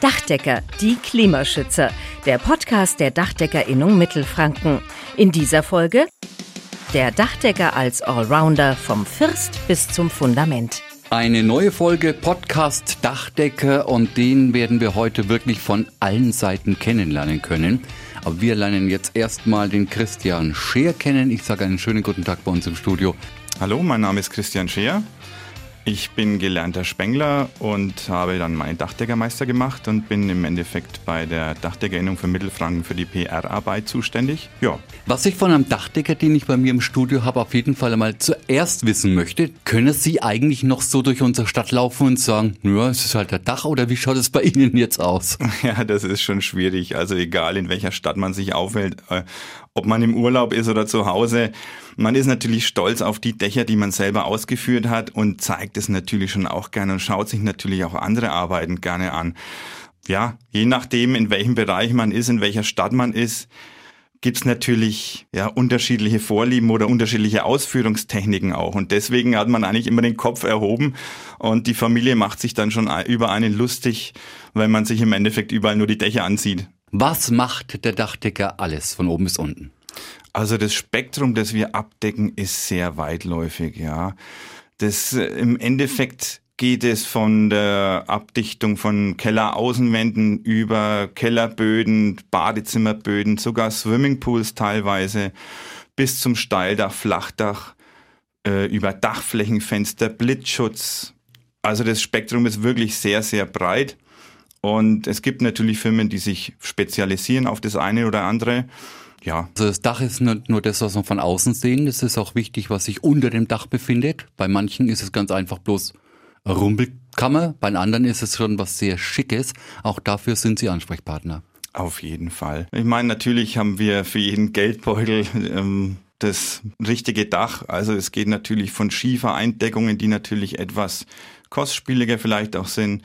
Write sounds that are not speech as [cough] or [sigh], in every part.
Dachdecker, die Klimaschützer. Der Podcast der Dachdeckerinnung Mittelfranken. In dieser Folge der Dachdecker als Allrounder vom First bis zum Fundament. Eine neue Folge Podcast Dachdecker und den werden wir heute wirklich von allen Seiten kennenlernen können. Aber wir lernen jetzt erstmal den Christian Scheer kennen. Ich sage einen schönen guten Tag bei uns im Studio. Hallo, mein Name ist Christian Scheer. Ich bin gelernter Spengler und habe dann meinen Dachdeckermeister gemacht und bin im Endeffekt bei der Dachdeckerinnung für Mittelfranken für die PR-Arbeit zuständig. Ja. Was ich von einem Dachdecker, den ich bei mir im Studio habe, auf jeden Fall einmal zuerst wissen möchte, können Sie eigentlich noch so durch unsere Stadt laufen und sagen, ja, es ist halt der Dach oder wie schaut es bei Ihnen jetzt aus? [laughs] Ja, das ist schon schwierig. Also egal in welcher Stadt man sich aufhält, äh, ob man im Urlaub ist oder zu Hause, man ist natürlich stolz auf die Dächer, die man selber ausgeführt hat und zeigt es natürlich schon auch gerne und schaut sich natürlich auch andere Arbeiten gerne an. Ja, je nachdem, in welchem Bereich man ist, in welcher Stadt man ist, gibt's natürlich ja unterschiedliche Vorlieben oder unterschiedliche Ausführungstechniken auch. Und deswegen hat man eigentlich immer den Kopf erhoben und die Familie macht sich dann schon über einen lustig, weil man sich im Endeffekt überall nur die Dächer ansieht. Was macht der Dachdecker alles von oben bis unten? Also das Spektrum, das wir abdecken, ist sehr weitläufig, ja. Das äh, im Endeffekt geht es von der Abdichtung von Kelleraußenwänden über Kellerböden, Badezimmerböden, sogar Swimmingpools teilweise, bis zum Steildach, Flachdach, äh, über Dachflächenfenster, Blitzschutz. Also das Spektrum ist wirklich sehr, sehr breit. Und es gibt natürlich Firmen, die sich spezialisieren auf das eine oder andere. Ja. Also das Dach ist nicht nur das, was man von außen sehen. Es ist auch wichtig, was sich unter dem Dach befindet. Bei manchen ist es ganz einfach bloß Rumpelkammer. Bei anderen ist es schon was sehr Schickes. Auch dafür sind Sie Ansprechpartner. Auf jeden Fall. Ich meine, natürlich haben wir für jeden Geldbeutel ähm, das richtige Dach. Also es geht natürlich von Schiefereindeckungen, die natürlich etwas kostspieliger vielleicht auch sind,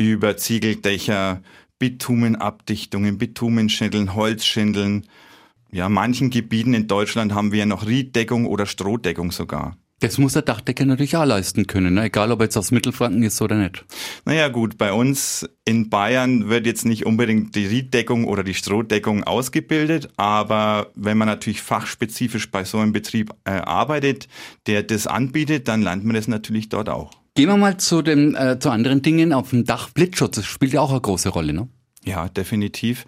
über Ziegeldächer, Bitumenabdichtungen, Bitumenschindeln, Holzschindeln. Ja, manchen Gebieten in Deutschland haben wir noch Rieddeckung oder Strohdeckung sogar. Das muss der Dachdecker natürlich auch leisten können, ne? egal ob er jetzt aus Mittelfranken ist oder nicht. Naja gut, bei uns in Bayern wird jetzt nicht unbedingt die Rieddeckung oder die Strohdeckung ausgebildet, aber wenn man natürlich fachspezifisch bei so einem Betrieb äh, arbeitet, der das anbietet, dann lernt man das natürlich dort auch. Gehen wir mal zu, den, äh, zu anderen Dingen auf dem Dach. Blitzschutz das spielt ja auch eine große Rolle, ne? Ja, definitiv.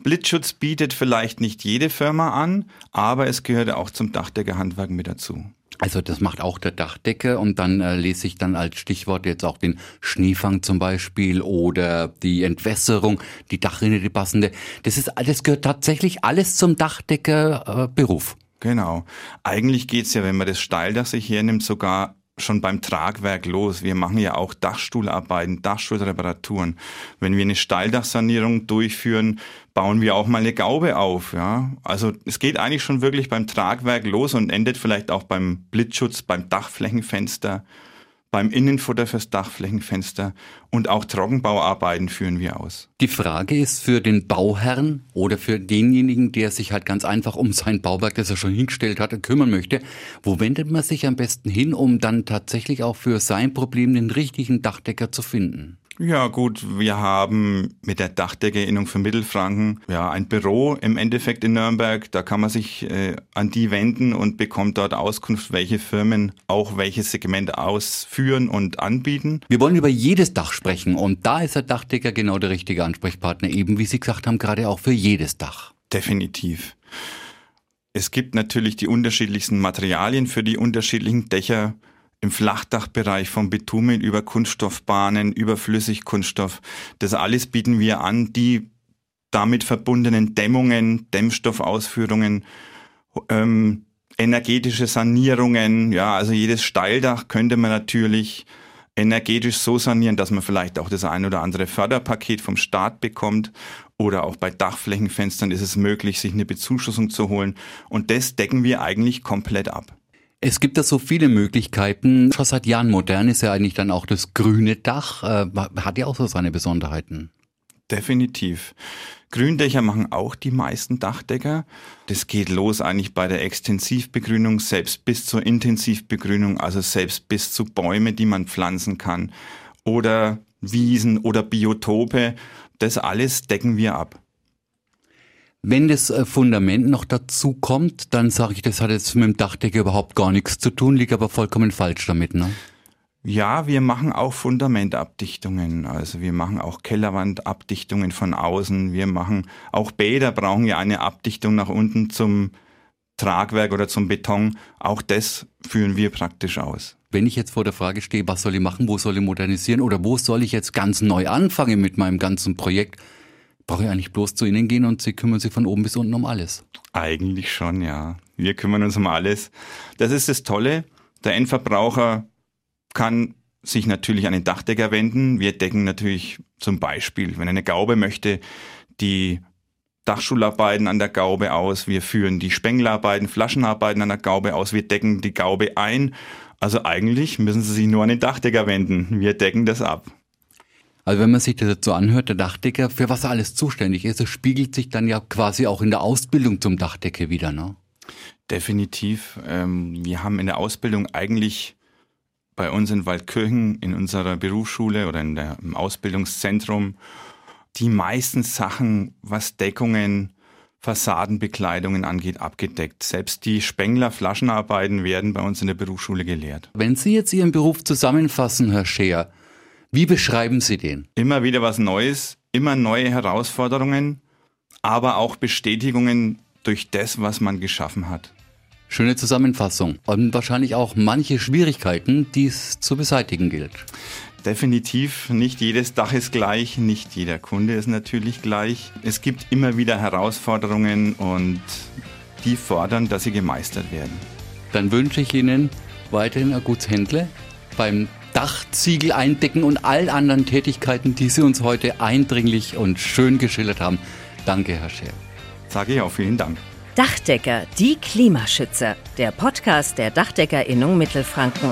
Blitzschutz bietet vielleicht nicht jede Firma an, aber es gehört auch zum Dachdeckerhandwerk mit dazu. Also das macht auch der Dachdecke und dann äh, lese ich dann als Stichwort jetzt auch den Schneefang zum Beispiel oder die Entwässerung, die Dachrinne, die passende. Das ist, das gehört tatsächlich alles zum Dachdeckerberuf. Äh, genau. Eigentlich geht's ja, wenn man das Steildach sich hernimmt, sogar schon beim Tragwerk los. Wir machen ja auch Dachstuhlarbeiten, Dachstuhlreparaturen. Wenn wir eine Steildachsanierung durchführen, bauen wir auch mal eine Gaube auf. Ja? Also es geht eigentlich schon wirklich beim Tragwerk los und endet vielleicht auch beim Blitzschutz, beim Dachflächenfenster beim Innenfutter fürs Dachflächenfenster und auch Trockenbauarbeiten führen wir aus. Die Frage ist für den Bauherrn oder für denjenigen, der sich halt ganz einfach um sein Bauwerk, das er schon hingestellt hat, kümmern möchte, wo wendet man sich am besten hin, um dann tatsächlich auch für sein Problem den richtigen Dachdecker zu finden? Ja gut, wir haben mit der Dachdeckerinnung für Mittelfranken ja ein Büro im Endeffekt in Nürnberg. Da kann man sich äh, an die wenden und bekommt dort Auskunft, welche Firmen auch welches Segment ausführen und anbieten. Wir wollen über jedes Dach sprechen und da ist der Dachdecker genau der richtige Ansprechpartner, eben wie Sie gesagt haben, gerade auch für jedes Dach. Definitiv. Es gibt natürlich die unterschiedlichsten Materialien für die unterschiedlichen Dächer im Flachdachbereich vom Bitumen über Kunststoffbahnen, über Flüssigkunststoff. Das alles bieten wir an, die damit verbundenen Dämmungen, Dämmstoffausführungen, ähm, energetische Sanierungen, ja, also jedes Steildach könnte man natürlich energetisch so sanieren, dass man vielleicht auch das ein oder andere Förderpaket vom Staat bekommt oder auch bei Dachflächenfenstern ist es möglich, sich eine Bezuschussung zu holen und das decken wir eigentlich komplett ab. Es gibt da so viele Möglichkeiten. Schon seit Jahren modern ist ja eigentlich dann auch das grüne Dach. Äh, hat ja auch so seine Besonderheiten. Definitiv. Gründächer machen auch die meisten Dachdecker. Das geht los eigentlich bei der Extensivbegrünung, selbst bis zur Intensivbegrünung, also selbst bis zu Bäume, die man pflanzen kann. Oder Wiesen oder Biotope, Das alles decken wir ab. Wenn das äh, Fundament noch dazu kommt, dann sage ich, das hat jetzt mit dem Dachdecker überhaupt gar nichts zu tun, liegt aber vollkommen falsch damit, ne? Ja, wir machen auch Fundamentabdichtungen. Also wir machen auch Kellerwandabdichtungen von außen. Wir machen auch Bäder brauchen ja eine Abdichtung nach unten zum Tragwerk oder zum Beton. Auch das führen wir praktisch aus. Wenn ich jetzt vor der Frage stehe, was soll ich machen, wo soll ich modernisieren oder wo soll ich jetzt ganz neu anfangen mit meinem ganzen Projekt, brauche ich eigentlich bloß zu Ihnen gehen und Sie kümmern sich von oben bis unten um alles. Eigentlich schon, ja. Wir kümmern uns um alles. Das ist das Tolle. Der Endverbraucher kann sich natürlich an den Dachdecker wenden. Wir decken natürlich zum Beispiel, wenn eine Gaube möchte, die Dachschularbeiten an der Gaube aus. Wir führen die Spenglerarbeiten, Flaschenarbeiten an der Gaube aus. Wir decken die Gaube ein. Also eigentlich müssen Sie sich nur an den Dachdecker wenden. Wir decken das ab. Also wenn man sich das jetzt so anhört, der Dachdecker, für was er alles zuständig ist, das spiegelt sich dann ja quasi auch in der Ausbildung zum Dachdecker wieder, ne? Definitiv. Ähm, wir haben in der Ausbildung eigentlich bei uns in Waldkirchen in unserer Berufsschule oder in der, im Ausbildungszentrum die meisten Sachen, was Deckungen, Fassadenbekleidungen angeht, abgedeckt. Selbst die Spengler Flaschenarbeiten werden bei uns in der Berufsschule gelehrt. Wenn Sie jetzt Ihren Beruf zusammenfassen, Herr Scheer, wie beschreiben Sie den? Immer wieder was Neues, immer neue Herausforderungen, aber auch Bestätigungen durch das, was man geschaffen hat. Schöne Zusammenfassung. Und wahrscheinlich auch manche Schwierigkeiten, die es zu beseitigen gilt. Definitiv, nicht jedes Dach ist gleich, nicht jeder Kunde ist natürlich gleich. Es gibt immer wieder Herausforderungen und die fordern, dass sie gemeistert werden. Dann wünsche ich Ihnen weiterhin ein gutes Händle beim Dachziegel eindecken und allen anderen Tätigkeiten, die Sie uns heute eindringlich und schön geschildert haben. Danke, Herr Scher. Sage ich auch vielen Dank. Dachdecker, die Klimaschützer. Der Podcast der Dachdeckerinnung Mittelfranken.